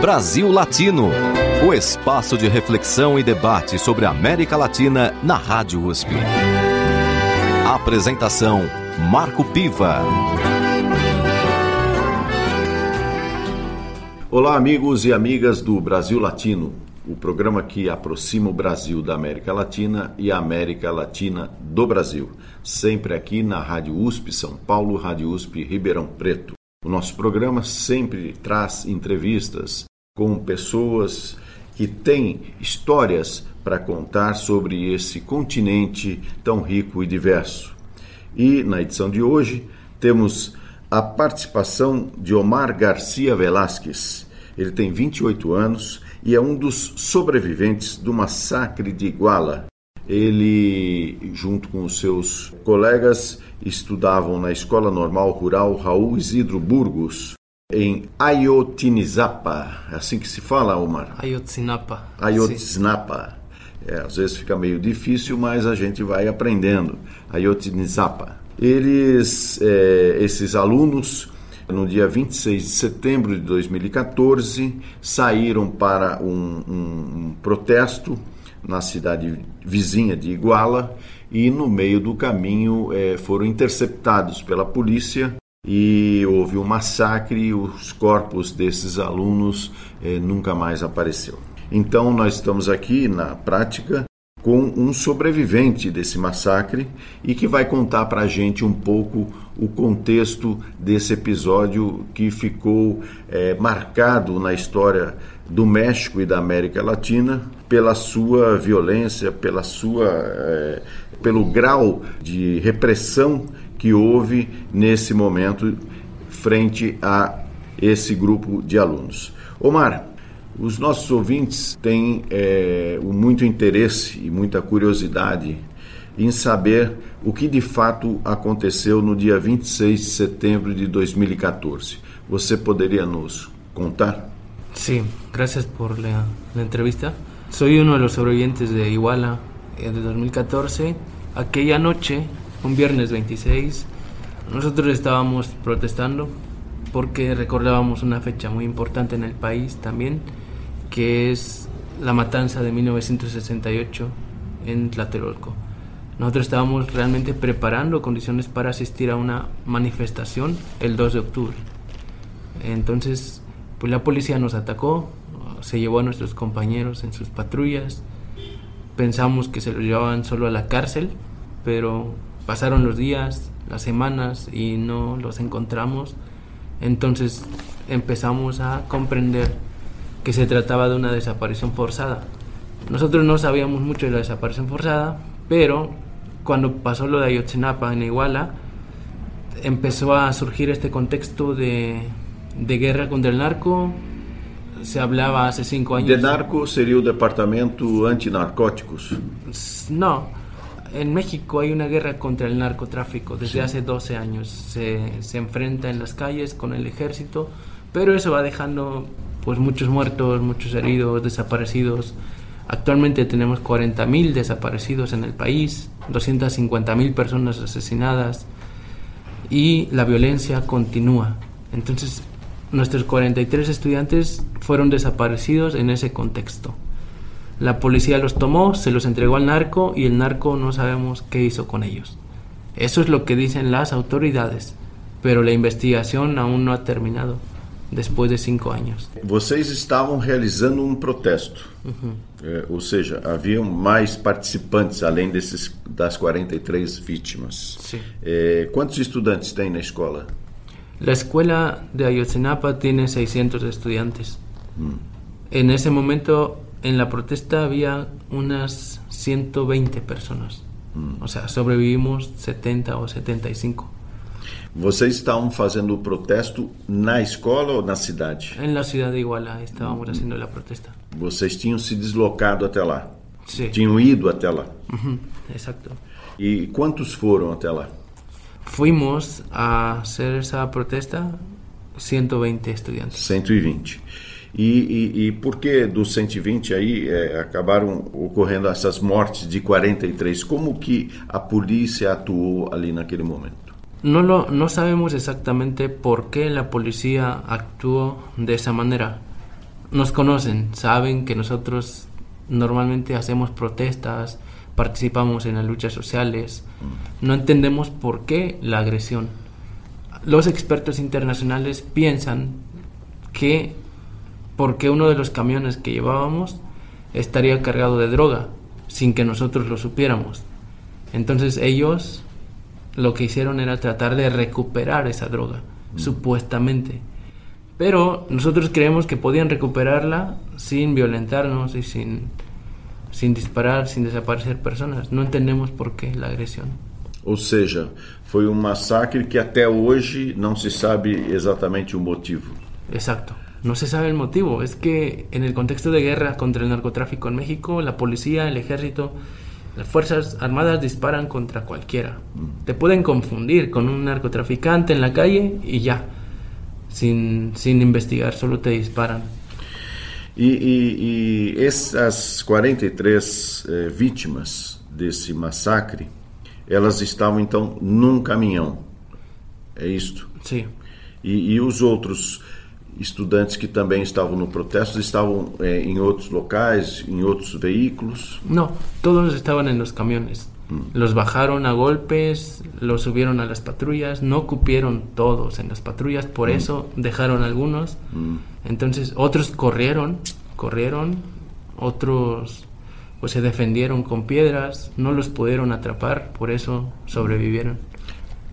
Brasil Latino, o espaço de reflexão e debate sobre a América Latina na Rádio USP. Apresentação Marco Piva. Olá, amigos e amigas do Brasil Latino, o programa que aproxima o Brasil da América Latina e a América Latina do Brasil, sempre aqui na Rádio USP São Paulo, Rádio USP Ribeirão Preto. O nosso programa sempre traz entrevistas com pessoas que têm histórias para contar sobre esse continente tão rico e diverso. E na edição de hoje temos a participação de Omar Garcia Velasquez. Ele tem 28 anos e é um dos sobreviventes do massacre de Iguala. Ele, junto com os seus colegas, estudavam na Escola Normal Rural Raul Isidro Burgos, em Ayotinizapa. É assim que se fala, Omar? Ayotzinapa. Ayotzinapa. É, às vezes fica meio difícil, mas a gente vai aprendendo. Ayotzinapa. Eles, é, esses alunos, no dia 26 de setembro de 2014, saíram para um, um, um protesto na cidade vizinha de Iguala e no meio do caminho é, foram interceptados pela polícia e houve um massacre e os corpos desses alunos é, nunca mais apareceu. Então nós estamos aqui na prática com um sobrevivente desse massacre e que vai contar para a gente um pouco o contexto desse episódio que ficou é, marcado na história do México e da América Latina pela sua violência, pela sua, é, pelo grau de repressão que houve nesse momento frente a esse grupo de alunos. Omar, os nossos ouvintes têm é, muito interesse e muita curiosidade em saber o que de fato aconteceu no dia 26 de setembro de 2014. Você poderia nos contar? Sí, gracias por la, entrevista. Soy uno de los sobrevivientes de Iguala eh, de 2014. Aquella noche, un viernes 26, nosotros estábamos protestando porque recordábamos una fecha muy importante en el país también, que es la matanza de 1968 en Tlatelolco. Nosotros estábamos realmente preparando condiciones para asistir a una manifestación el 2 de octubre. Entonces, pues la policía nos atacó, se llevó a nuestros compañeros en sus patrullas, pensamos que se los llevaban solo a la cárcel, pero pasaron los días, las semanas y no los encontramos. Entonces empezamos a comprender que se trataba de una desaparición forzada. Nosotros no sabíamos mucho de la desaparición forzada, pero cuando pasó lo de Ayotzinapa en Iguala, empezó a surgir este contexto de, de guerra contra el narco. Se hablaba hace cinco años. De narco sería el departamento antinarcóticos. No, en México hay una guerra contra el narcotráfico desde sí. hace 12 años. Se, se, enfrenta en las calles con el ejército, pero eso va dejando pues muchos muertos, muchos heridos, desaparecidos. Actualmente tenemos 40.000 desaparecidos en el país, 250.000 personas asesinadas y la violencia continúa. Entonces, nuestros 43 estudiantes fueron desaparecidos en ese contexto. La policía los tomó, se los entregó al narco y el narco no sabemos qué hizo con ellos. Eso es lo que dicen las autoridades, pero la investigación aún no ha terminado después de cinco años. Vocês estavam realizando um protesto, uhum. é, ou seja, haviam mais participantes além desses das 43 vítimas. Sí. É, quantos estudantes tem na escola? La escuela de Ayotzinapa tiene 600 estudiantes. Mm. En ese momento, en la protesta había unas 120 personas. Mm. O sea, sobrevivimos 70 o 75. Vocês estavam fazendo o protesto na escola ou na cidade? En la ciudad de Iguala estábamos haciendo la protesta. Vocês tinham se deslocado até lá? Sí. Tinham ido até lá? Ujú, Exacto. E quantos foram até lá? Fuimos a hacer esa protesta 120 estudiantes. 120. E, e, e por que dos 120 aí é, acabaram ocorrendo essas mortes de 43? Como que a polícia atuou ali naquele momento? No, lo, no sabemos exactamente por qué la policía actuó de esa manera. nos conocen, saben que nosotros normalmente hacemos protestas, participamos en las luchas sociales, no entendemos por qué la agresión. Los expertos internacionales piensan que porque uno de los camiones que llevábamos estaría cargado de droga sin que nosotros lo supiéramos. Entonces ellos lo que hicieron era tratar de recuperar esa droga, supuestamente. Pero nosotros creemos que podían recuperarla sin violentarnos y sin, sin disparar, sin desaparecer personas. No entendemos por qué la agresión. Ou seja, foi um massacre que até hoje não se sabe exatamente o motivo. Exacto. No se sabe el motivo. Es que en el contexto de guerra contra el narcotráfico en México, la policía, el ejército, las fuerzas armadas disparan contra cualquiera. Te pueden confundir con un narcotraficante en la calle y ya. Sin, sin investigar, solo te disparan. E, e, e essas 43 eh, vítimas desse massacre, elas estavam então num caminhão. É isto? Sí. E, e os outros estudantes que também estavam no protesto estavam eh, em outros locais, em outros veículos? No, todos estaban en los camiones. Los bajaron a golpes, los subieron a las patrullas, no cupieron todos en las patrullas, por eso dejaron algunos. Entonces otros corrieron, corrieron, otros pues se defendieron con piedras, no los pudieron atrapar, por eso sobrevivieron.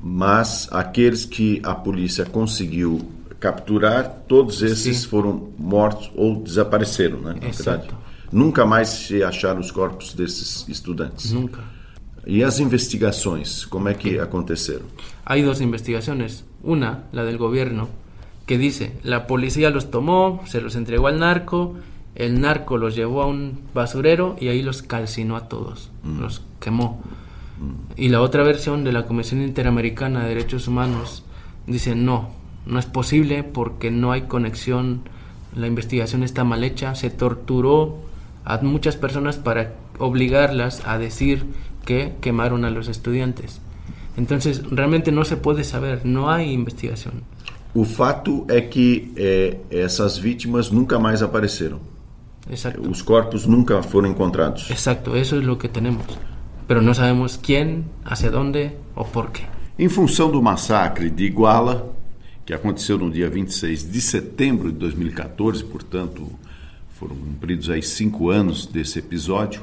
Mas aqueles que a polícia conseguiu capturar, todos esses Sim. foram mortos ou desapareceram, né? Na Exato. verdade. Nunca mais se acharam os corpos desses estudantes. Nunca. E as investigações, como é que aconteceram? Hay dos investigaciones. Una, la del gobierno, que dice, la policía los tomó, se los entregó al narco, el narco los llevó a un basurero y ahí los calcinó a todos, los quemó. Y la otra versión de la Comisión Interamericana de Derechos Humanos dice, no, no es posible porque no hay conexión, la investigación está mal hecha, se torturó a muchas personas para obligarlas a decir que quemaron a los estudiantes. Entonces, realmente no se puede saber, no hay investigación. O fato é que eh, essas vítimas nunca mais apareceram. Exacto. Os corpos nunca foram encontrados. Exacto, eso es lo que tenemos. Pero no sabemos quién, hacia dónde o por qué. Em função do massacre de Iguala, que aconteceu no dia 26 de setembro de 2014, portanto, foram cumpridos aí cinco anos desse episódio,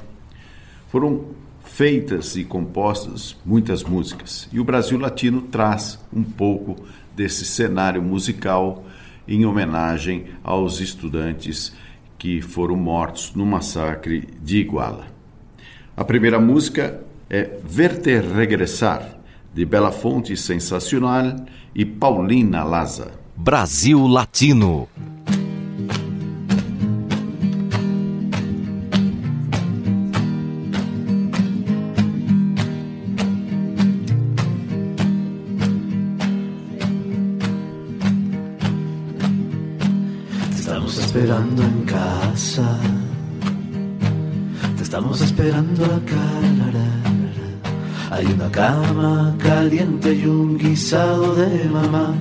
foram feitas e compostas muitas músicas. E o Brasil Latino traz um pouco desse cenário musical em homenagem aos estudantes que foram mortos no massacre de Iguala. A primeira música é Verte Regressar, de Bela Fonte Sensacional e Paulina Laza. Brasil Latino. Te estamos esperando en casa. Te estamos esperando acá. la, la. Hay una cama caliente y un guisado de mamá.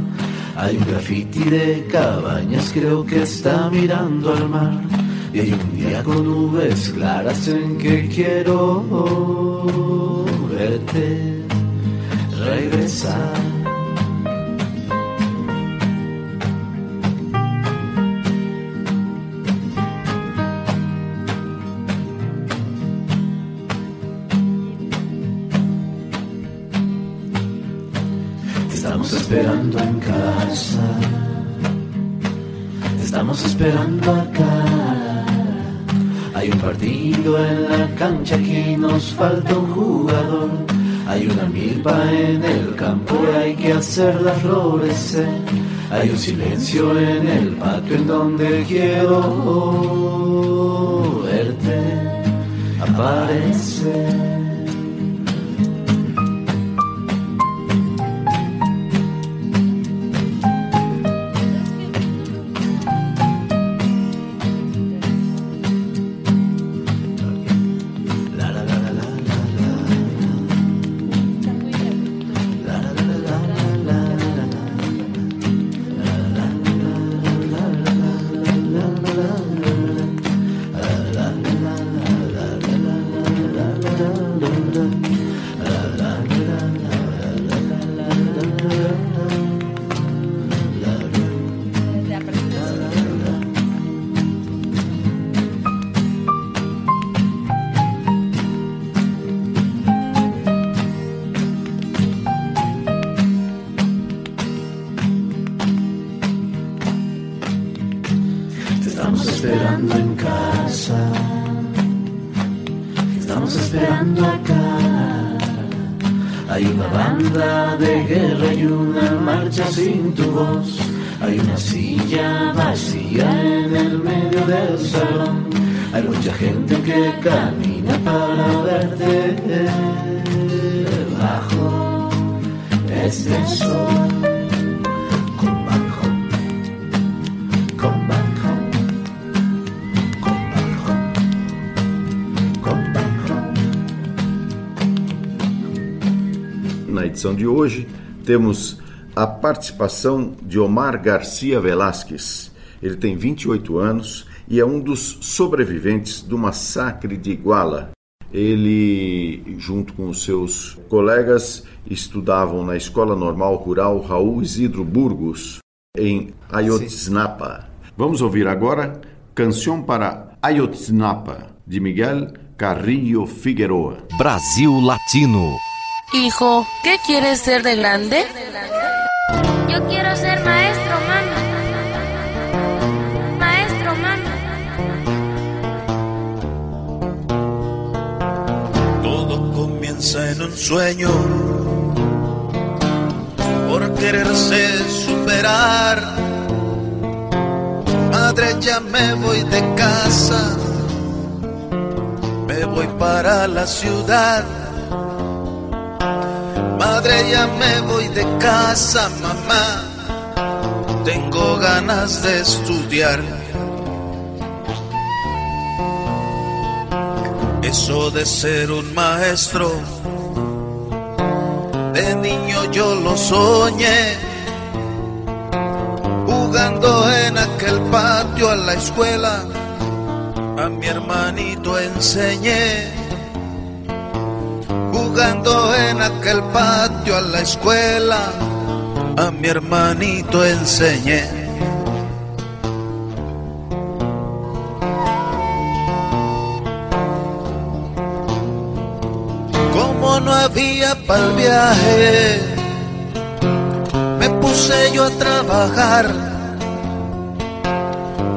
Hay un graffiti de cabañas, creo que está mirando al mar. Y hay un día con nubes claras en que quiero verte regresar. Casa. Te estamos esperando acá. Hay un partido en la cancha aquí nos falta un jugador. Hay una milpa en el campo y hay que hacerla florecer. Hay un silencio en el patio en donde quiero verte aparecer. Sin tu voz. Hay una silla vacía en el medio del salón. Hay mucha gente que camina para verte bajo este sol. Come back home. Come back. Na edição de hoje, temos a participação de Omar Garcia Velasquez. Ele tem 28 anos e é um dos sobreviventes do massacre de Iguala. Ele, junto com os seus colegas, estudavam na Escola Normal Rural Raul Isidro Burgos, em Ayotzinapa. Vamos ouvir agora Canção para Ayotzinapa, de Miguel Carrillo Figueroa. Brasil Latino. Hijo, ¿qué quieres ser de grande? Yo quiero ser maestro, mami. Maestro, mami. Todo comienza en un sueño por quererse superar. Madre, ya me voy de casa, me voy para la ciudad. Madre, ya me voy de casa, mamá. Tengo ganas de estudiar. Eso de ser un maestro, de niño yo lo soñé. Jugando en aquel patio a la escuela, a mi hermanito enseñé jugando en aquel patio a la escuela, a mi hermanito enseñé. Como no había para el viaje, me puse yo a trabajar.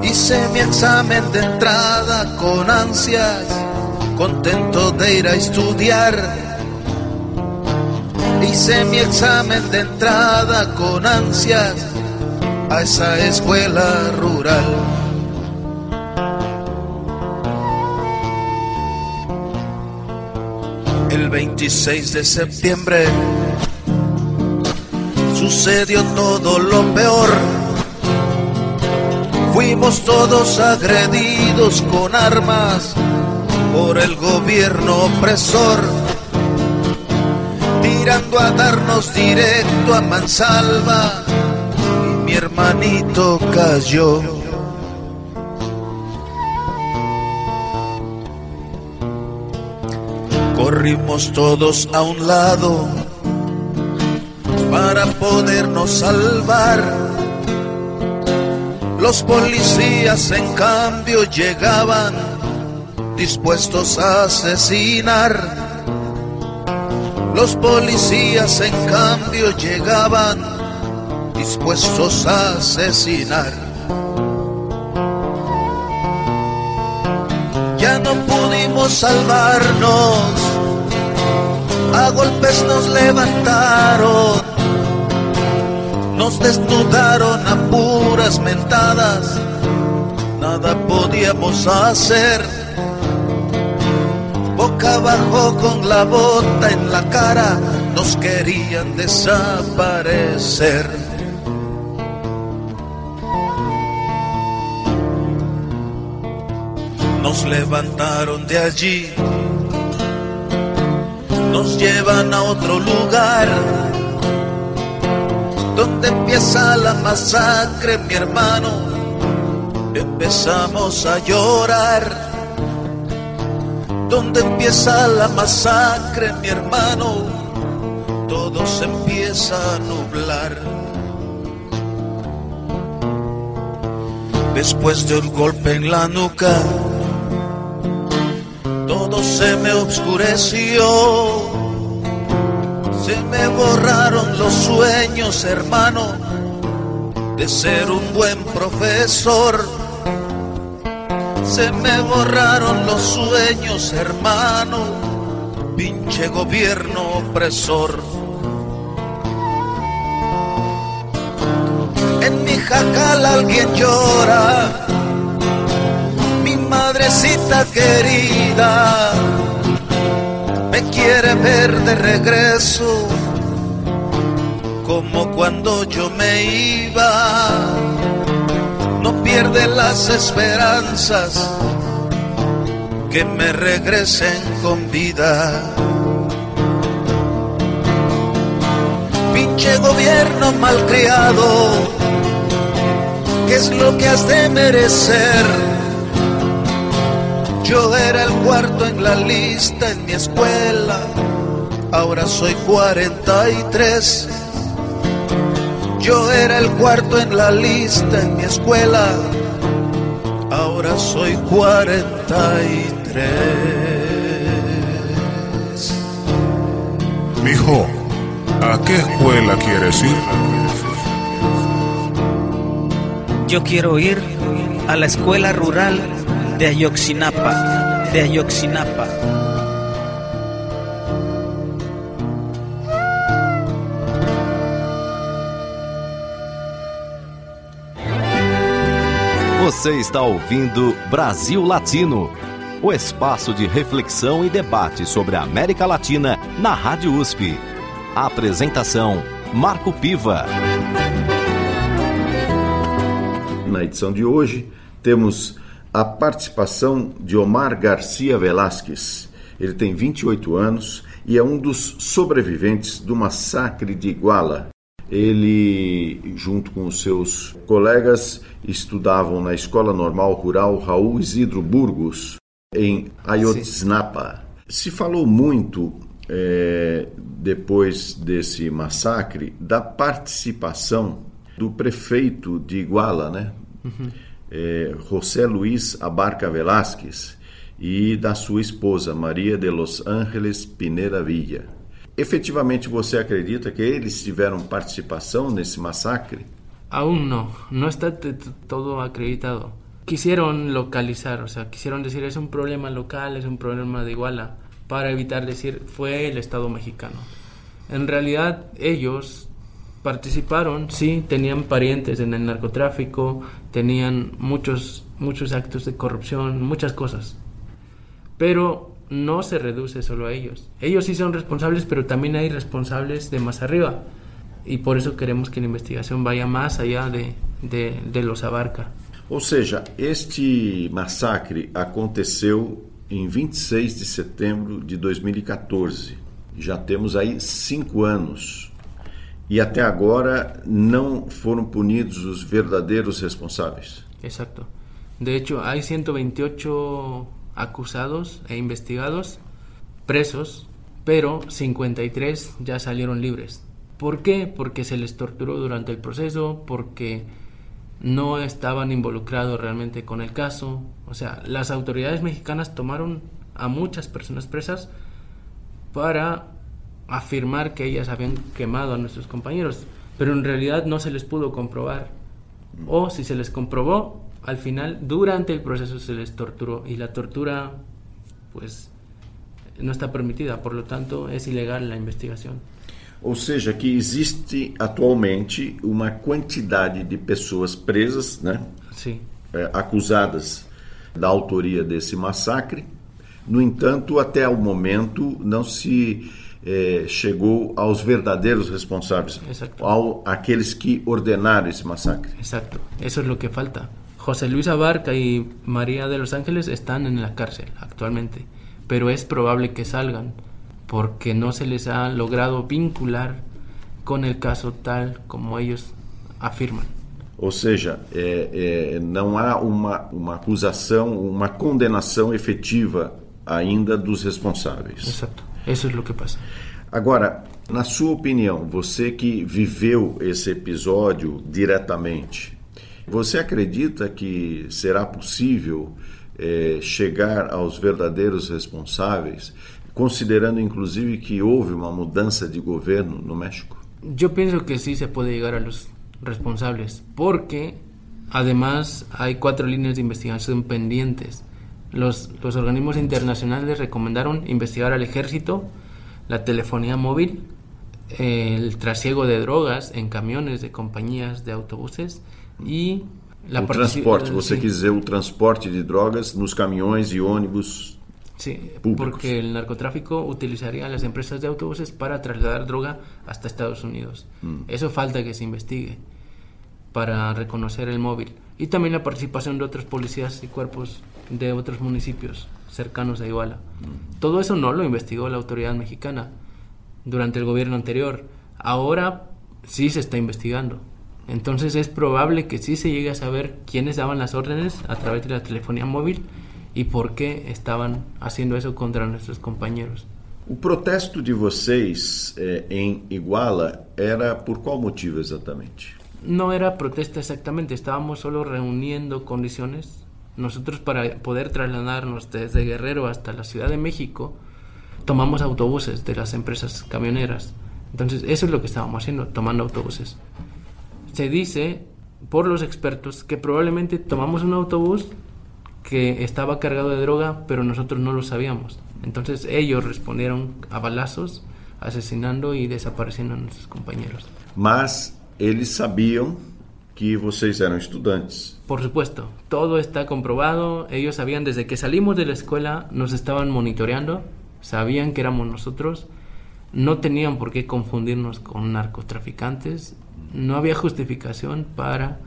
Hice mi examen de entrada con ansias, contento de ir a estudiar. Hice mi examen de entrada con ansias a esa escuela rural. El 26 de septiembre sucedió todo lo peor. Fuimos todos agredidos con armas por el gobierno opresor tirando a darnos directo a mansalva y mi hermanito cayó. Corrimos todos a un lado para podernos salvar. Los policías en cambio llegaban dispuestos a asesinar. Los policías en cambio llegaban dispuestos a asesinar. Ya no pudimos salvarnos, a golpes nos levantaron, nos desnudaron a puras mentadas, nada podíamos hacer abajo con la bota en la cara, nos querían desaparecer. Nos levantaron de allí, nos llevan a otro lugar, donde empieza la masacre, mi hermano. Empezamos a llorar donde empieza la masacre, mi hermano, todo se empieza a nublar. Después de un golpe en la nuca, todo se me oscureció. Se me borraron los sueños, hermano, de ser un buen profesor Se me borraron los sueños, hermano, pinche gobierno opresor. En mi jacal alguien llora, mi madrecita querida me quiere ver de regreso como cuando yo me iba. Pierde las esperanzas que me regresen con vida. Pinche gobierno malcriado, ¿qué es lo que has de merecer? Yo era el cuarto en la lista en mi escuela, ahora soy 43 yo era el cuarto en la lista en mi escuela, ahora soy 43. Mijo, ¿a qué escuela quieres ir? Yo quiero ir a la escuela rural de Ayoxinapa, de Ayoxinapa. Você está ouvindo Brasil Latino, o espaço de reflexão e debate sobre a América Latina na Rádio USP. A apresentação: Marco Piva. Na edição de hoje, temos a participação de Omar Garcia Velasquez. Ele tem 28 anos e é um dos sobreviventes do massacre de Iguala, ele, junto com os seus colegas, estudavam na Escola Normal Rural Raul Isidro Burgos, em Ayotzinapa. Se falou muito, é, depois desse massacre, da participação do prefeito de Iguala, né? Uhum. É, José Luiz Abarca Velásquez, e da sua esposa, Maria de Los Ángeles Pineda Villa. Efetivamente você acredita que eles tiveram participação nesse massacre? Aún no, no está todo acreditado. Quisieron localizar, o sea, quisieron decir es un problema local, es un problema de Iguala, para evitar decir fue el Estado mexicano. En realidad ellos participaron, sí, tenían parientes en el narcotráfico, tenían muchos, muchos actos de corrupción, muchas cosas. Pero no se reduce solo a ellos. Ellos sí son responsables, pero también hay responsables de más arriba. Y por eso queremos que la investigación vaya más allá de, de, de los abarca. Ou seja, este massacre aconteceu em 26 de setembro de 2014. Já temos aí cinco anos. E até agora não foram punidos os verdadeiros responsáveis. Exato. De hecho, hay 128 acusados e investigados, presos, pero 53 ya salieron libres. ¿Por qué? Porque se les torturó durante el proceso, porque no estaban involucrados realmente con el caso. O sea, las autoridades mexicanas tomaron a muchas personas presas para afirmar que ellas habían quemado a nuestros compañeros, pero en realidad no se les pudo comprobar. O si se les comprobó, al final, durante el proceso se les torturó y la tortura, pues, não está permitida, por lo tanto, é ilegal a investigação. Ou seja, que existe atualmente uma quantidade de pessoas presas, né? Sim. É, acusadas da autoria desse massacre. No entanto, até o momento não se é, chegou aos verdadeiros responsáveis, Exacto. ao aqueles que ordenaram esse massacre. Exato. Isso é o que falta. José Luis Abarca y María de los Ángeles están en la cárcel actualmente, pero es probable que salgan porque no se les ha logrado vincular con el caso tal como ellos afirman. Ou seja, é, é, não há uma, uma acusação, uma condenação efetiva ainda dos responsáveis. Exato. Isso é o que passa. Agora, na sua opinião, você que viveu esse episódio diretamente, você acredita que será possível eh, chegar aos verdadeiros responsáveis, considerando inclusive que houve uma mudança de governo no México? Eu penso que sí se pode llegar a los responsables, porque además hay cuatro líneas de investigación pendientes. Los, los organismos internacionales recomendaron investigar al ejército, la telefonía móvil, el trasiego de drogas en camiones de compañías de autobuses y la o transporte, você quis dizer o transporte de drogas nos caminhões e ônibus Sí, porque el narcotráfico utilizaría las empresas de autobuses para trasladar droga hasta Estados Unidos. Mm. Eso falta que se investigue para reconocer el móvil. Y también la participación de otros policías y cuerpos de otros municipios cercanos a Iguala. Mm. Todo eso no lo investigó la autoridad mexicana durante el gobierno anterior. Ahora sí se está investigando. Entonces es probable que sí se llegue a saber quiénes daban las órdenes a través de la telefonía móvil e por que estavam fazendo isso contra nossos companheiros. O protesto de vocês eh, em Iguala era por qual motivo exatamente? Não era protesto exatamente, estávamos só reunindo condições. Nós, para poder trasladarnos desde Guerrero hasta la Ciudad de México, tomamos autobuses de las empresas camioneras. Entonces, eso es lo que estábamos haciendo, tomando autobuses. Se dice por los expertos que probablemente tomamos un autobús que estaba cargado de droga, pero nosotros no lo sabíamos. Entonces ellos respondieron a balazos, asesinando y desapareciendo a nuestros compañeros. Mas eles sabiam que vocês eram estudantes. Por supuesto, todo está comprobado. Ellos sabían desde que salimos de la escuela, nos estaban monitoreando, sabían que éramos nosotros, no tenían por qué confundirnos con narcotraficantes, no había justificación para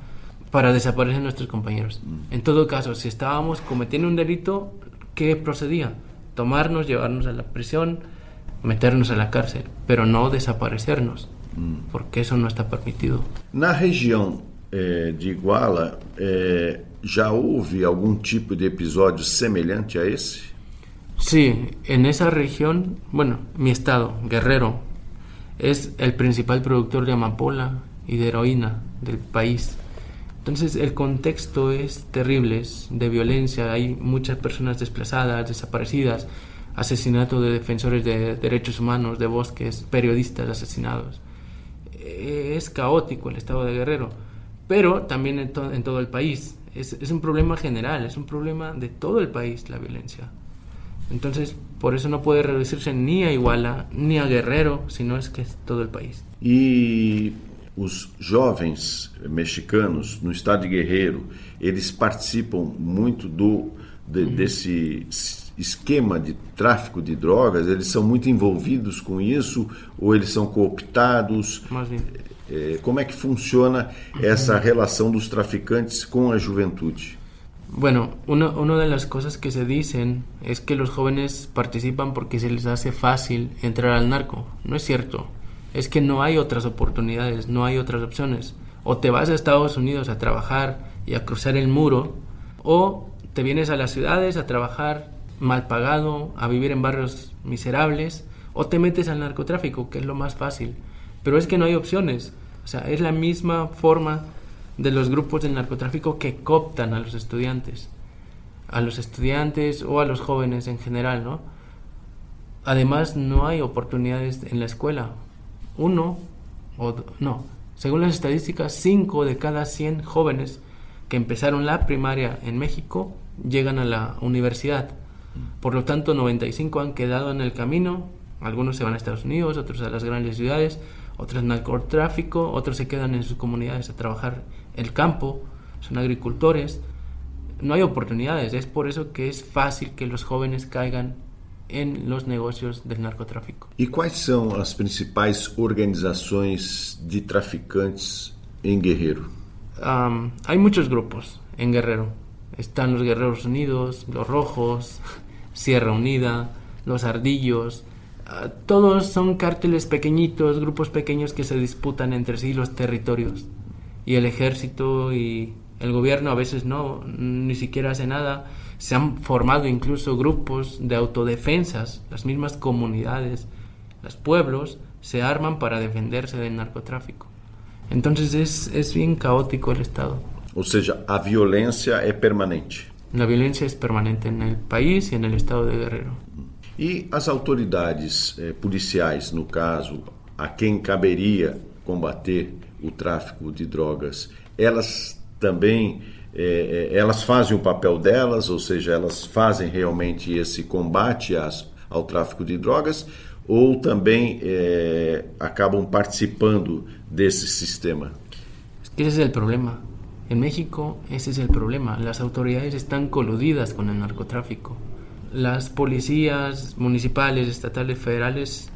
para desaparecer nuestros compañeros. Mm. En todo caso, si estábamos cometiendo un delito, ¿qué procedía? Tomarnos, llevarnos a la prisión, meternos a la cárcel, pero no desaparecernos, mm. porque eso no está permitido. Na região eh, de Iguala, eh, já houve algum tipo de episódio semelhante a esse? Sí, en esa región, bueno, mi estado, Guerrero, es el principal productor de amapola y de heroína del país. Entonces el contexto es terrible, de violencia, hay muchas personas desplazadas, desaparecidas, asesinato de defensores de derechos humanos, de bosques, periodistas asesinados. Eh, es caótico el estado de Guerrero, pero también en, todo el país. Es, es, un problema general, es un problema de todo el país la violencia. Entonces, por eso no puede reducirse ni a Iguala, ni a Guerrero, sino es que es todo el país. Y os jovens mexicanos no estado de Guerreiro, eles participam muito do de, uhum. desse esquema de tráfico de drogas, eles são muito envolvidos com isso ou eles são cooptados? É, como é que funciona essa relação dos traficantes com a juventude? Bueno, una, una de las cosas que se dicen es que los jóvenes participan porque se les hace fácil entrar al narco. No es cierto. Es que no hay otras oportunidades, no hay otras opciones. O te vas a Estados Unidos a trabajar y a cruzar el muro, o te vienes a las ciudades a trabajar mal pagado, a vivir en barrios miserables, o te metes al narcotráfico, que es lo más fácil. Pero es que no hay opciones. O sea, es la misma forma de los grupos del narcotráfico que cooptan a los estudiantes, a los estudiantes o a los jóvenes en general, ¿no? Además, no hay oportunidades en la escuela uno, o no, según las estadísticas, 5 de cada 100 jóvenes que empezaron la primaria en México llegan a la universidad. Por lo tanto, 95 han quedado en el camino. Algunos se van a Estados Unidos, otros a las grandes ciudades, otros narcotráfico, otros se quedan en sus comunidades a trabajar el campo, son agricultores. No hay oportunidades, es por eso que es fácil que los jóvenes caigan em los negócios del narcotráfico. E quais são as principais organizações de traficantes em Guerreiro? Um, hay muchos grupos en Guerrero. Están los Guerreros Unidos, los Rojos, Sierra Unida, los Ardillos. Uh, todos son cárteles pequeñitos, grupos pequeños que se disputan entre sí los territorios. Y el ejército y el gobierno a veces no, ni siquiera hace nada se han formado incluso grupos de autodefensas, las mismas comunidades, los pueblos se arman para defenderse del narcotráfico. Entonces es, es bien caótico el Estado. O sea, la violencia es permanente. La violencia es permanente en el país y en el Estado de Guerrero. E as autoridades eh, policiais, no caso, a quem caberia combater o tráfico de drogas, elas também é, é, elas fazem o papel delas, ou seja, elas fazem realmente esse combate às, ao tráfico de drogas, ou também é, acabam participando desse sistema? Ese es el problema. En México ese es el problema. Las autoridades están coludidas con el narcotráfico. Las policías municipales, estatales, federales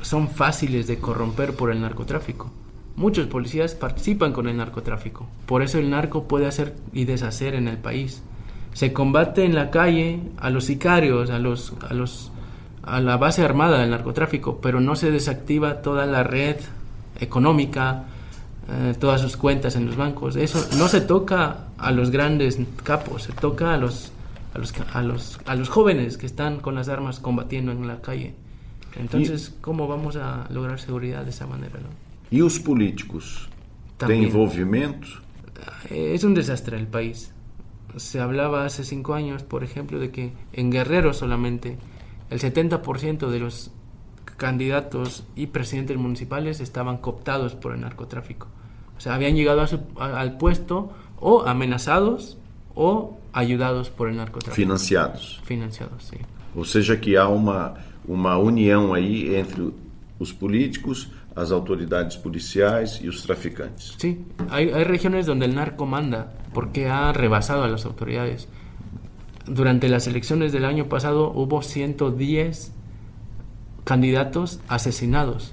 son fáciles de corromper por el narcotráfico. Muchos policías participan con el narcotráfico. Por eso el narco puede hacer y deshacer en el país. Se combate en la calle a los sicarios, a los, a los a la base armada del narcotráfico, pero no se desactiva toda la red económica, eh, todas sus cuentas en los bancos. Eso no se toca a los grandes capos, se toca a los, a los, a los, a los jóvenes que están con las armas combatiendo en la calle. Entonces, ¿cómo vamos a lograr seguridad de esa manera? ¿no? ¿Y los políticos? ¿Tienen envolvimiento? Es un desastre el país. Se hablaba hace cinco años, por ejemplo, de que en Guerrero solamente el 70% de los candidatos y presidentes municipales estaban cooptados por el narcotráfico. O sea, habían llegado a su, a, al puesto o amenazados o ayudados por el narcotráfico. Financiados. Financiados, sí. Ou seja, que há uma, uma união aí entre os políticos, as autoridades policiais e os traficantes. Sí, hay, hay regiones donde el narco manda porque ha rebasado a las autoridades. Durante las elecciones del año pasado hubo 110 candidatos asesinados,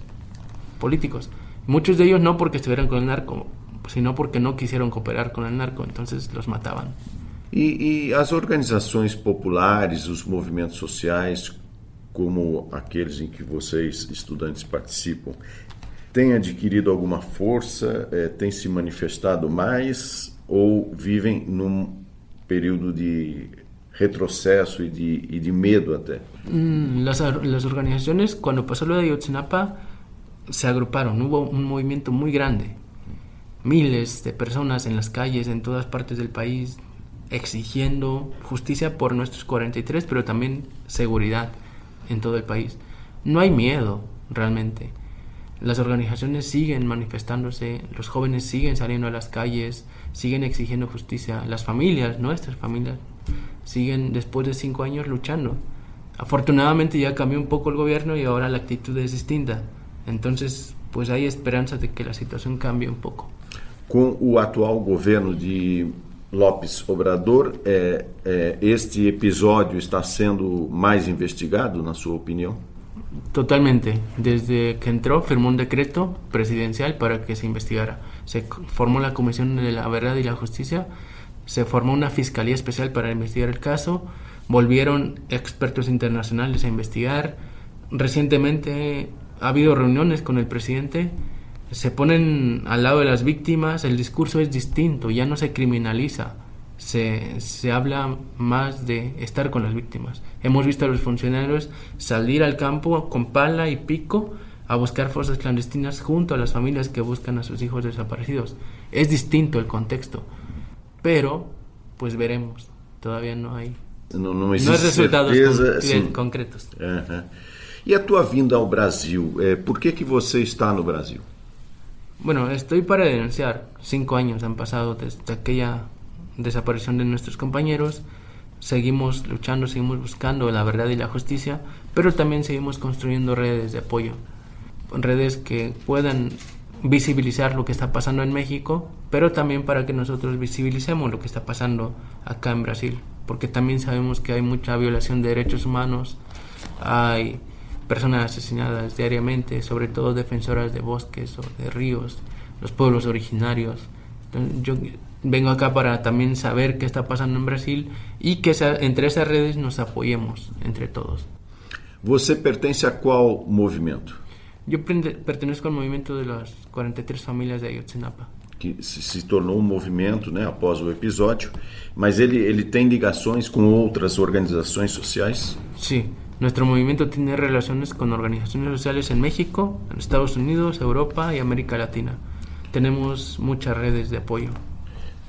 políticos. Muchos de ellos no porque estuvieran con el narco, sino porque no quisieron cooperar con el narco, entonces los mataban. E, e as organizações populares, os movimentos sociais, como aqueles em que vocês, estudantes, participam, têm adquirido alguma força, é, têm se manifestado mais ou vivem num período de retroceso y de, y de miedo até. Mm, las, las, organizaciones, cuando pasó lo de Ayotzinapa, se agruparon, hubo un movimiento muy grande. Miles de personas en las calles, en todas partes del país, exigiendo justicia por nuestros 43, pero también seguridad en todo el país. No hay miedo, realmente. Las organizaciones siguen manifestándose, los jóvenes siguen saliendo a las calles, siguen exigiendo justicia, las familias, nuestras familias, siguen después de cinco años luchando. Afortunadamente ya cambió un poco el gobierno y ahora la actitud es distinta. Entonces, pues hay esperanza de que la situación cambie un poco. Com o atual governo de Lopes Obrador, é, é, este episódio está sendo mais investigado, na sua opinião? Totalmente. Desde que entró, firmó un decreto presidencial para que se investigara. Se formó la Comisión de la Verdad y la Justicia se formó una fiscalía especial para investigar el caso, volvieron expertos internacionales a investigar, recientemente ha habido reuniones con el presidente, se ponen al lado de las víctimas, el discurso es distinto, ya no se criminaliza, se, se habla más de estar con las víctimas. Hemos visto a los funcionarios salir al campo con pala y pico a buscar fosas clandestinas junto a las familias que buscan a sus hijos desaparecidos. Es distinto el contexto pero pues veremos. Todavía no hay, existe no hay resultados con, concretos. -huh. E a tua vinda ao Brasil, é, por que que você está no Brasil? Bueno, estoy para denunciar. Cinco años han pasado desde aquella desaparición de nuestros compañeros. Seguimos luchando, seguimos buscando la verdad y la justicia, pero también seguimos construyendo redes de apoyo. Redes que puedan visibilizar lo que está pasando en México, pero también para que nosotros visibilicemos lo que está pasando acá en Brasil, porque también sabemos que hay mucha violación de derechos humanos, hay personas asesinadas diariamente, sobre todo defensoras de bosques o de ríos, los pueblos originarios. Vengo acá para también saber qué está pasando en Brasil y que entre esas redes nos apoyemos entre todos. ¿Você pertence a qual movimento? Yo pertenezco al movimento de las 43 famílias de Ayotzinapa. Que se, tornou um movimento né, após o episódio, mas ele, ele tem ligações com outras organizações sociais? Sí, nuestro movimiento tiene relaciones con organizaciones sociales en México, Estados Unidos, Europa y América Latina. Tenemos muchas redes de apoio.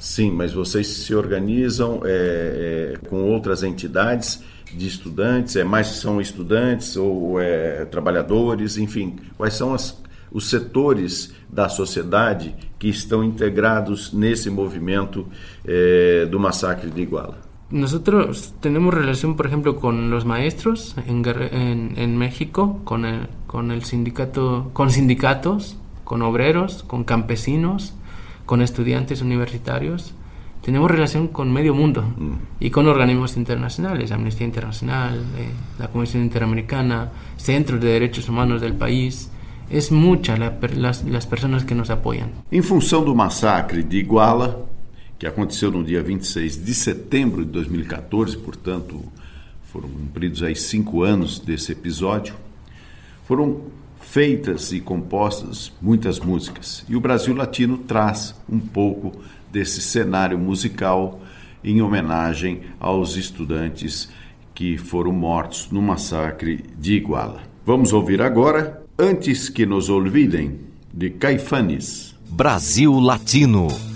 Sim, mas vocês se organizam é, é, com outras entidades de estudantes? É mais são estudantes ou é, trabalhadores? Enfim, quais são as os setores da sociedade que estão integrados nesse movimento eh, do massacre de Iguala? Nosotros tenemos relación, por ejemplo, con los maestros en, en, en México, con el, con el sindicato, con sindicatos, con obreros, con campesinos, con estudiantes universitarios. Tenemos relación con medio mundo mm. y con organismos internacionales, Amnistía Internacional, eh, la Comisión Interamericana, centros de derechos humanos del país. Es mucha la, las, las personas que nos apoyan. Em função do massacre de Iguala, que aconteceu no dia 26 de setembro de 2014, portanto, foram cumpridos aí cinco anos desse episódio, foram feitas e compostas muitas músicas. E o Brasil Latino traz um pouco desse cenário musical em homenagem aos estudantes que foram mortos no massacre de Iguala. Vamos ouvir agora Antes que nos olvidem, de Caifanes. Brasil Latino.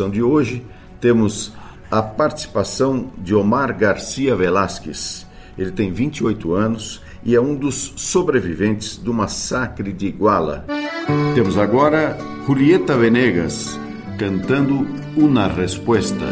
Edição de hoje, temos a participação de Omar Garcia Velasquez. Ele tem 28 anos e é um dos sobreviventes do massacre de Iguala. Temos agora Julieta Venegas cantando Una Respuesta.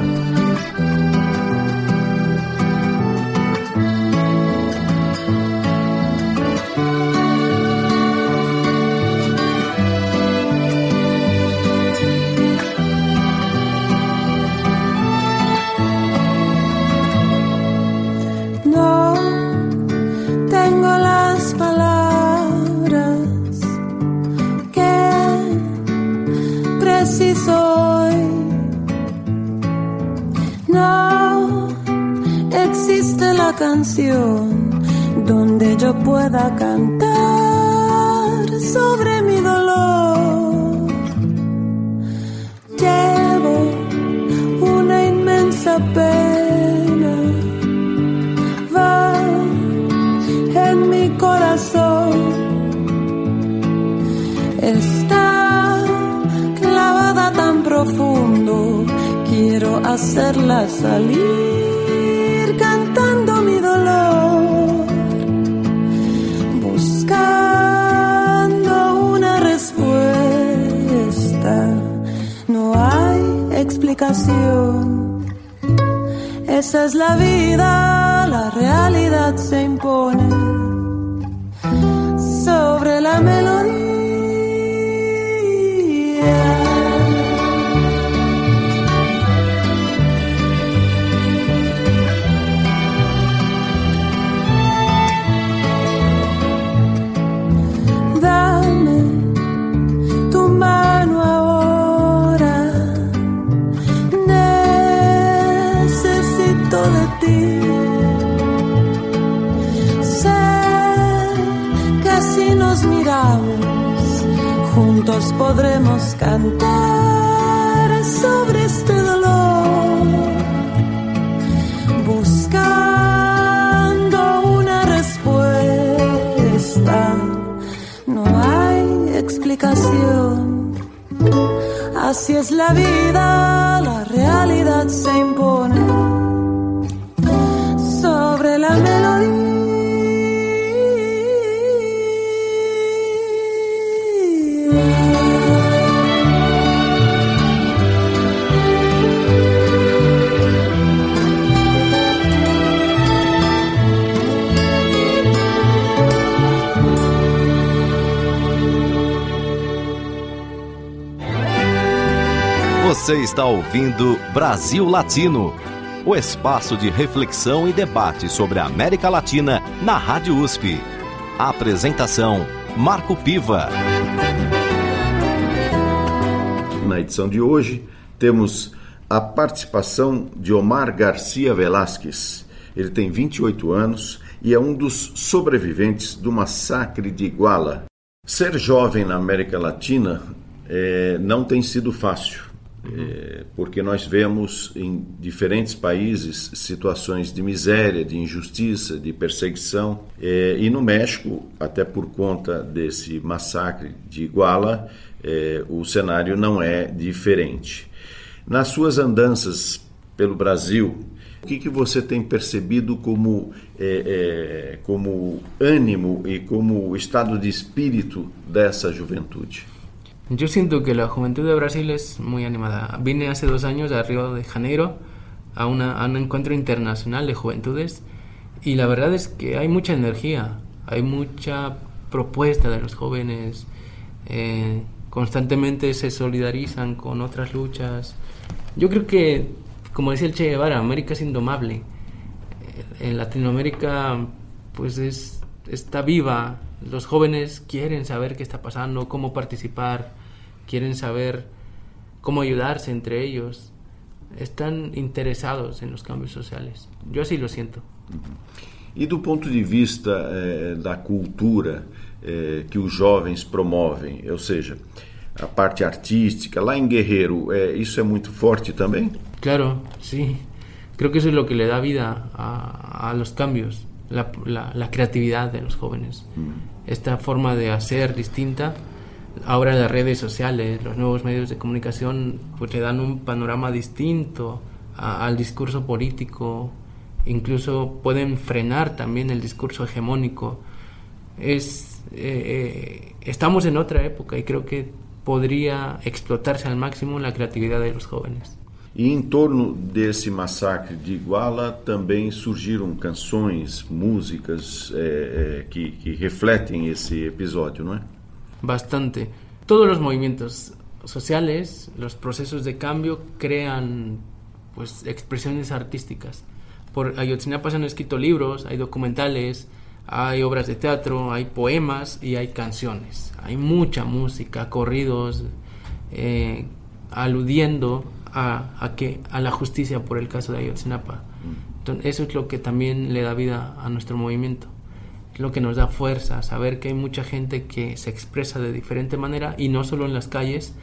Está ouvindo Brasil Latino, o espaço de reflexão e debate sobre a América Latina na Rádio USP. A apresentação Marco Piva. Na edição de hoje, temos a participação de Omar Garcia Velasquez. Ele tem 28 anos e é um dos sobreviventes do massacre de Iguala. Ser jovem na América Latina eh, não tem sido fácil, eh, porque nós vemos em diferentes países situações de miséria, de injustiça, de perseguição. Eh, e no México, até por conta desse massacre de Iguala, eh, o cenário não é diferente. Nas suas andanças pelo Brasil, o que, que você tem percebido como, eh, eh, como ânimo e como estado de espírito dessa juventude? Yo siento que la juventud de Brasil es muy animada. Vine hace dos años a Río de Janeiro a, una- a un encuentro internacional de juventudes y la verdad es que hay mucha energía, hay mucha propuesta de los jóvenes, eh, constantemente se solidarizan con otras luchas. Yo creo que, como decía el Che Guevara, América es indomable. Eh, En Latinoamérica, pues es, está viva. Los jóvenes quieren saber qué está pasando, cómo participar, quieren saber cómo ayudarse entre ellos. Están interesados en los cambios sociales. Yo así lo siento. E do ponto de vista eh, da cultura eh, que os jovens promovem, ou seja, a parte artística, lá em Guerreiro, eh, isso é muito forte também? Claro, sí. Creo que eso es lo que le da vida a, a los cambios, la, la- la creatividad de los jóvenes. Esta forma de hacer distinta Ahora las redes sociales, los nuevos medios de comunicación, pues le dan un panorama distinto al discurso político, incluso pueden frenar también el discurso hegemónico. Es, eh, eh, estamos en otra época y creo que podría explotarse al máximo la creatividad de los jóvenes. E em torno desse massacre de Iguala também surgiram canções, músicas é, é, que, que, refletem esse episódio, não é? Bastante. Todos os movimentos sociais, os processos de cambio crean pues expresiones artísticas. Por Ayotzinapa se han escrito libros, hay documentales, hay obras de teatro, hay poemas y hay canciones. Hay mucha música, corridos, eh, aludiendo a, que, a la justicia por el caso de Ayotzinapa. Entonces, eso es lo que también le da vida a nuestro movimiento. Lo que nos da fuerza, saber que hay mucha gente que se expresa de diferente manera y no solo en las calles,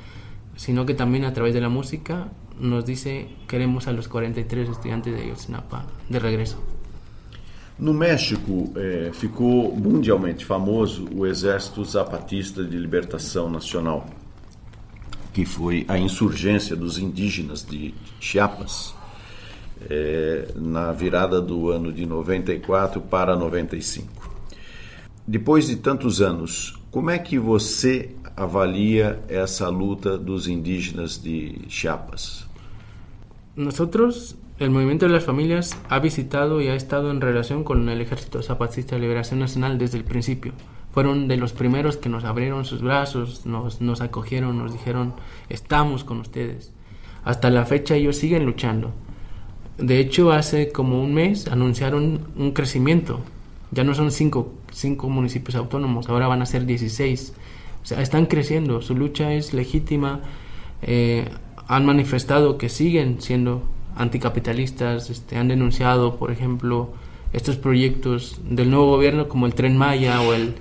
sino que también a través de la música nos dice queremos a los 43 estudiantes de Ayotzinapa de regreso. No México, eh, ficou mundialmente famoso o Exército Zapatista de Libertação Nacional, que foi a insurgência dos indígenas de Chiapas é, na virada do ano de 94 para 95. Depois de tantos anos, como é que você avalia essa luta dos indígenas de Chiapas? Nosotros, el Movimiento de las Familias ha visitado y ha estado en relación con el Ejército Zapatista de Liberación Nacional desde el principio. fueron de los primeros que nos abrieron sus brazos, nos, nos acogieron, nos dijeron, estamos con ustedes. Hasta la fecha ellos siguen luchando. De hecho, hace como un mes anunciaron un crecimiento. Ya no son cinco, cinco municipios autónomos, ahora van a ser 16. O sea, están creciendo, su lucha es legítima. Eh, han manifestado que siguen siendo anticapitalistas, este, han denunciado, por ejemplo, estos proyectos del nuevo gobierno como el tren Maya o el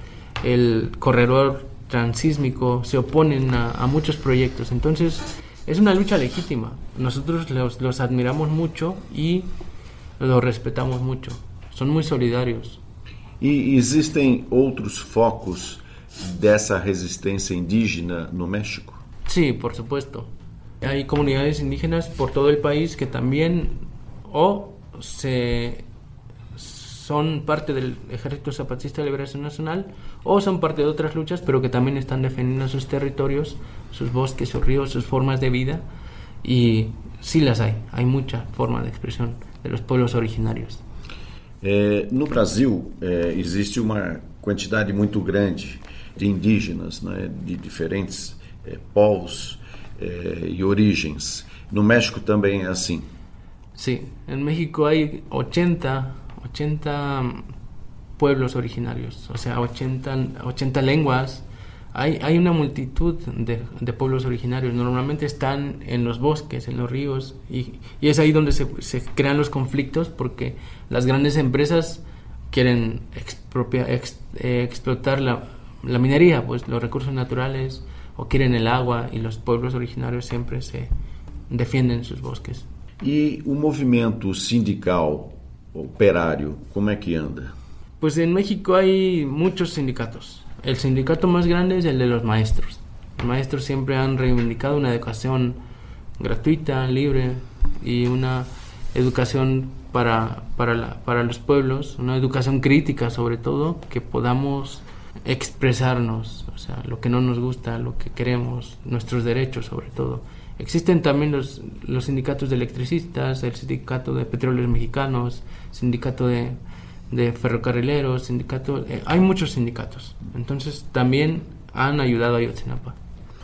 el corredor transísmico, se oponen a, muchos proyectos. Entonces, es una lucha legítima. Nosotros los, admiramos mucho y los respetamos mucho. Son muy solidarios. ¿Y e existen otros focos de esa resistencia indígena no México? Sí, por supuesto. Hay comunidades indígenas por todo el país que también se son parte del Ejército Zapatista de Liberación Nacional o son parte de otras luchas, pero que también están defendiendo sus territorios, sus bosques, sus ríos, sus formas de vida. Y sí las hay, hay mucha forma de expresión de los pueblos originarios. Eh, no Brasil eh, existe uma quantidade muito grande de indígenas, né, de diferentes eh, povos eh, e origens. No México também é assim. Sí, en México hay 80 80 pueblos originarios, o sea, 80, 80 lenguas. Hay, hay una multitud de, de, pueblos originarios. Normalmente están en los bosques, en los ríos, y, y es ahí donde se, se, crean los conflictos porque las grandes empresas quieren expropia, eh, explotar la, la minería, pues los recursos naturales, o quieren el agua, y los pueblos originarios siempre se defienden sus bosques. E o movimento sindical operario, ¿cómo es que anda? Pues en México hay muchos sindicatos. El sindicato más grande es el de los maestros. Los maestros siempre han reivindicado una educación gratuita, libre y una educación para, para, para los pueblos, una educación crítica sobre todo, que podamos expresarnos, o sea, lo que no nos gusta, lo que queremos, nuestros derechos sobre todo. Existen también los, los sindicatos de electricistas, el sindicato de petróleos mexicanos, sindicato de, de ferrocarrileros, sindicato, eh, hay muchos sindicatos. Entonces también han ayudado a Ayotzinapa.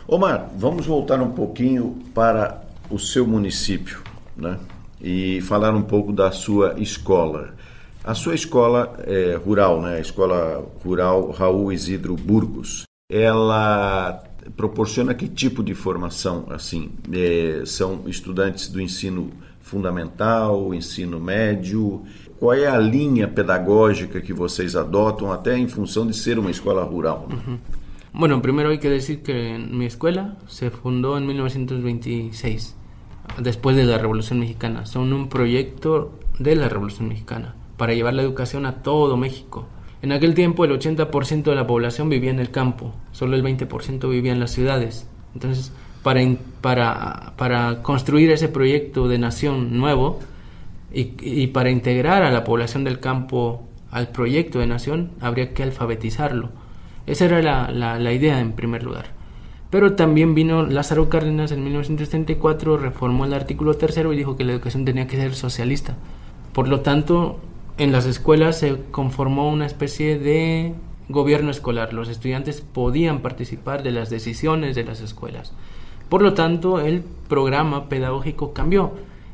Omar, vamos voltar um pouquinho para o seu município, né? E falar um pouco da sua escola. A sua escola é, rural, né? A escola rural Raul Isidro Burgos. Ela proporciona que tipo de formação? Assim, é, são estudantes do ensino fundamental, ensino médio? Qual é a linha pedagógica que vocês adotam, até em função de ser uma escola rural? Né? Bueno, primero hay que decir que mi escuela se fundó en 1926, después de la Revolución Mexicana. Son un proyecto de la Revolución Mexicana para llevar la educación a todo México. En aquel tiempo el 80% de la población vivía en el campo, solo el 20% vivía en las ciudades. Entonces, para, para, para construir ese proyecto de nación nuevo y, para integrar a la población del campo al proyecto de nación, habría que alfabetizarlo. Esa era la, la, la idea en primer lugar. Pero también vino Lázaro Cárdenas en 1934, reformó el artículo tercero y dijo que la educación tenía que ser socialista. Por lo tanto, en las escuelas se conformó una especie de gobierno escolar. Los estudiantes podían participar de las decisiones de las escuelas. Por lo tanto, el programa pedagógico cambió.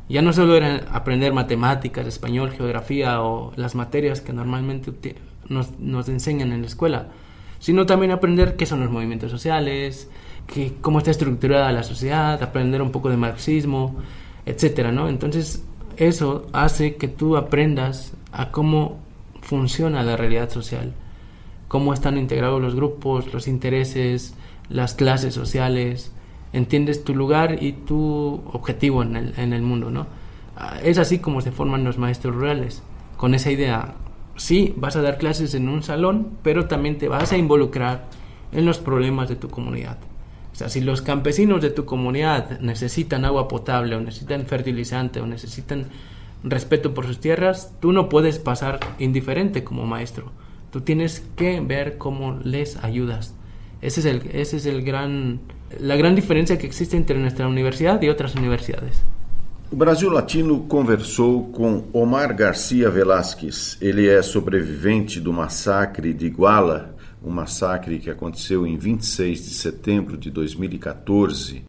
Ya no solo era aprender matemáticas, español, geografía o las materias que normalmente nos, nos enseñan en la escuela, sino también aprender qué son los movimientos sociales, que, cómo está estructurada la sociedad, aprender un poco de marxismo, etcétera, ¿no? Entonces, eso hace que tú aprendas a cómo funciona la realidad social, cómo están integrados los grupos, los intereses, las clases sociales, entiendes tu lugar y tu objetivo en el, en el mundo, ¿no? Es así como se forman los maestros rurales, con esa idea. Sí, vas a dar clases en un salón, pero también te vas a involucrar en los problemas de tu comunidad. O sea, si los campesinos de tu comunidad necesitan agua potable o necesitan fertilizante o necesitan respeto por sus tierras, tú no puedes pasar indiferente como maestro. Tú tienes que ver cómo les ayudas. Ese es el, ese es el gran, la gran diferencia que existe entre nuestra universidad y otras universidades. O Brasil Latino conversou com Omar Garcia Velasquez. Ele é sobrevivente do massacre de Iguala, um massacre que aconteceu em 26 de setembro de 2014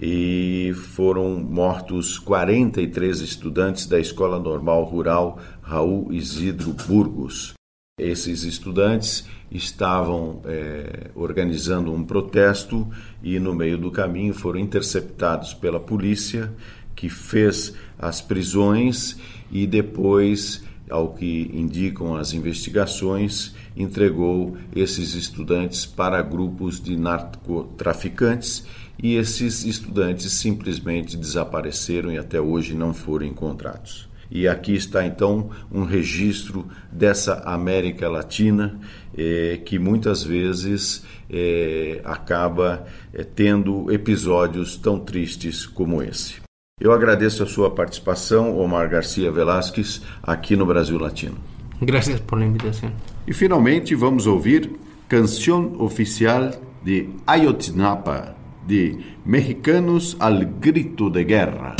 e foram mortos 43 estudantes da Escola Normal Rural Raul Isidro Burgos. Esses estudantes estavam é, organizando um protesto e, no meio do caminho, foram interceptados pela polícia, que fez as prisões e depois, ao que indicam as investigações, entregou esses estudantes para grupos de narcotraficantes e esses estudantes simplesmente desapareceram e até hoje não foram encontrados. E aqui está então um registro dessa América Latina eh, que muitas vezes eh, acaba eh, tendo episódios tão tristes como esse. Eu agradeço a sua participação, Omar Garcia Velasquez, aqui no Brasil Latino. Gracias por la invitación. E finalmente vamos ouvir Canção Oficial de Ayotzinapa, de Mexicanos al Grito de Guerra.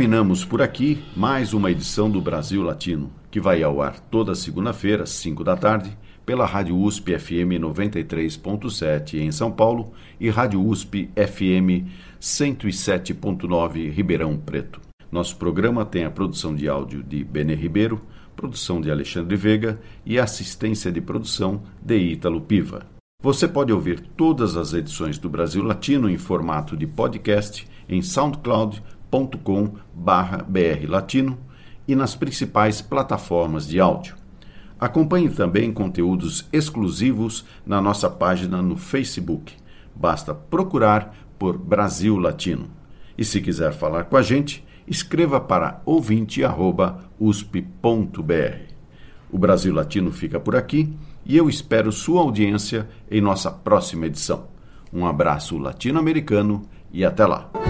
Terminamos por aqui mais uma edição do Brasil Latino, que vai ao ar toda segunda-feira, às 5 da tarde, pela Rádio USP FM 93.7 em São Paulo e Rádio USP FM 107.9 Ribeirão Preto. Nosso programa tem a produção de áudio de Benê Ribeiro, produção de Alexandre Veiga e assistência de produção de Ítalo Piva. Você pode ouvir todas as edições do Brasil Latino em formato de podcast em soundcloud.com/brlatino e nas principais plataformas de áudio. Acompanhe também conteúdos exclusivos na nossa página no Facebook. Basta procurar por Brasil Latino. E se quiser falar com a gente, escreva para ouvinte@usp.br. O Brasil Latino fica por aqui e eu espero sua audiência em nossa próxima edição. Um abraço latino-americano e até lá.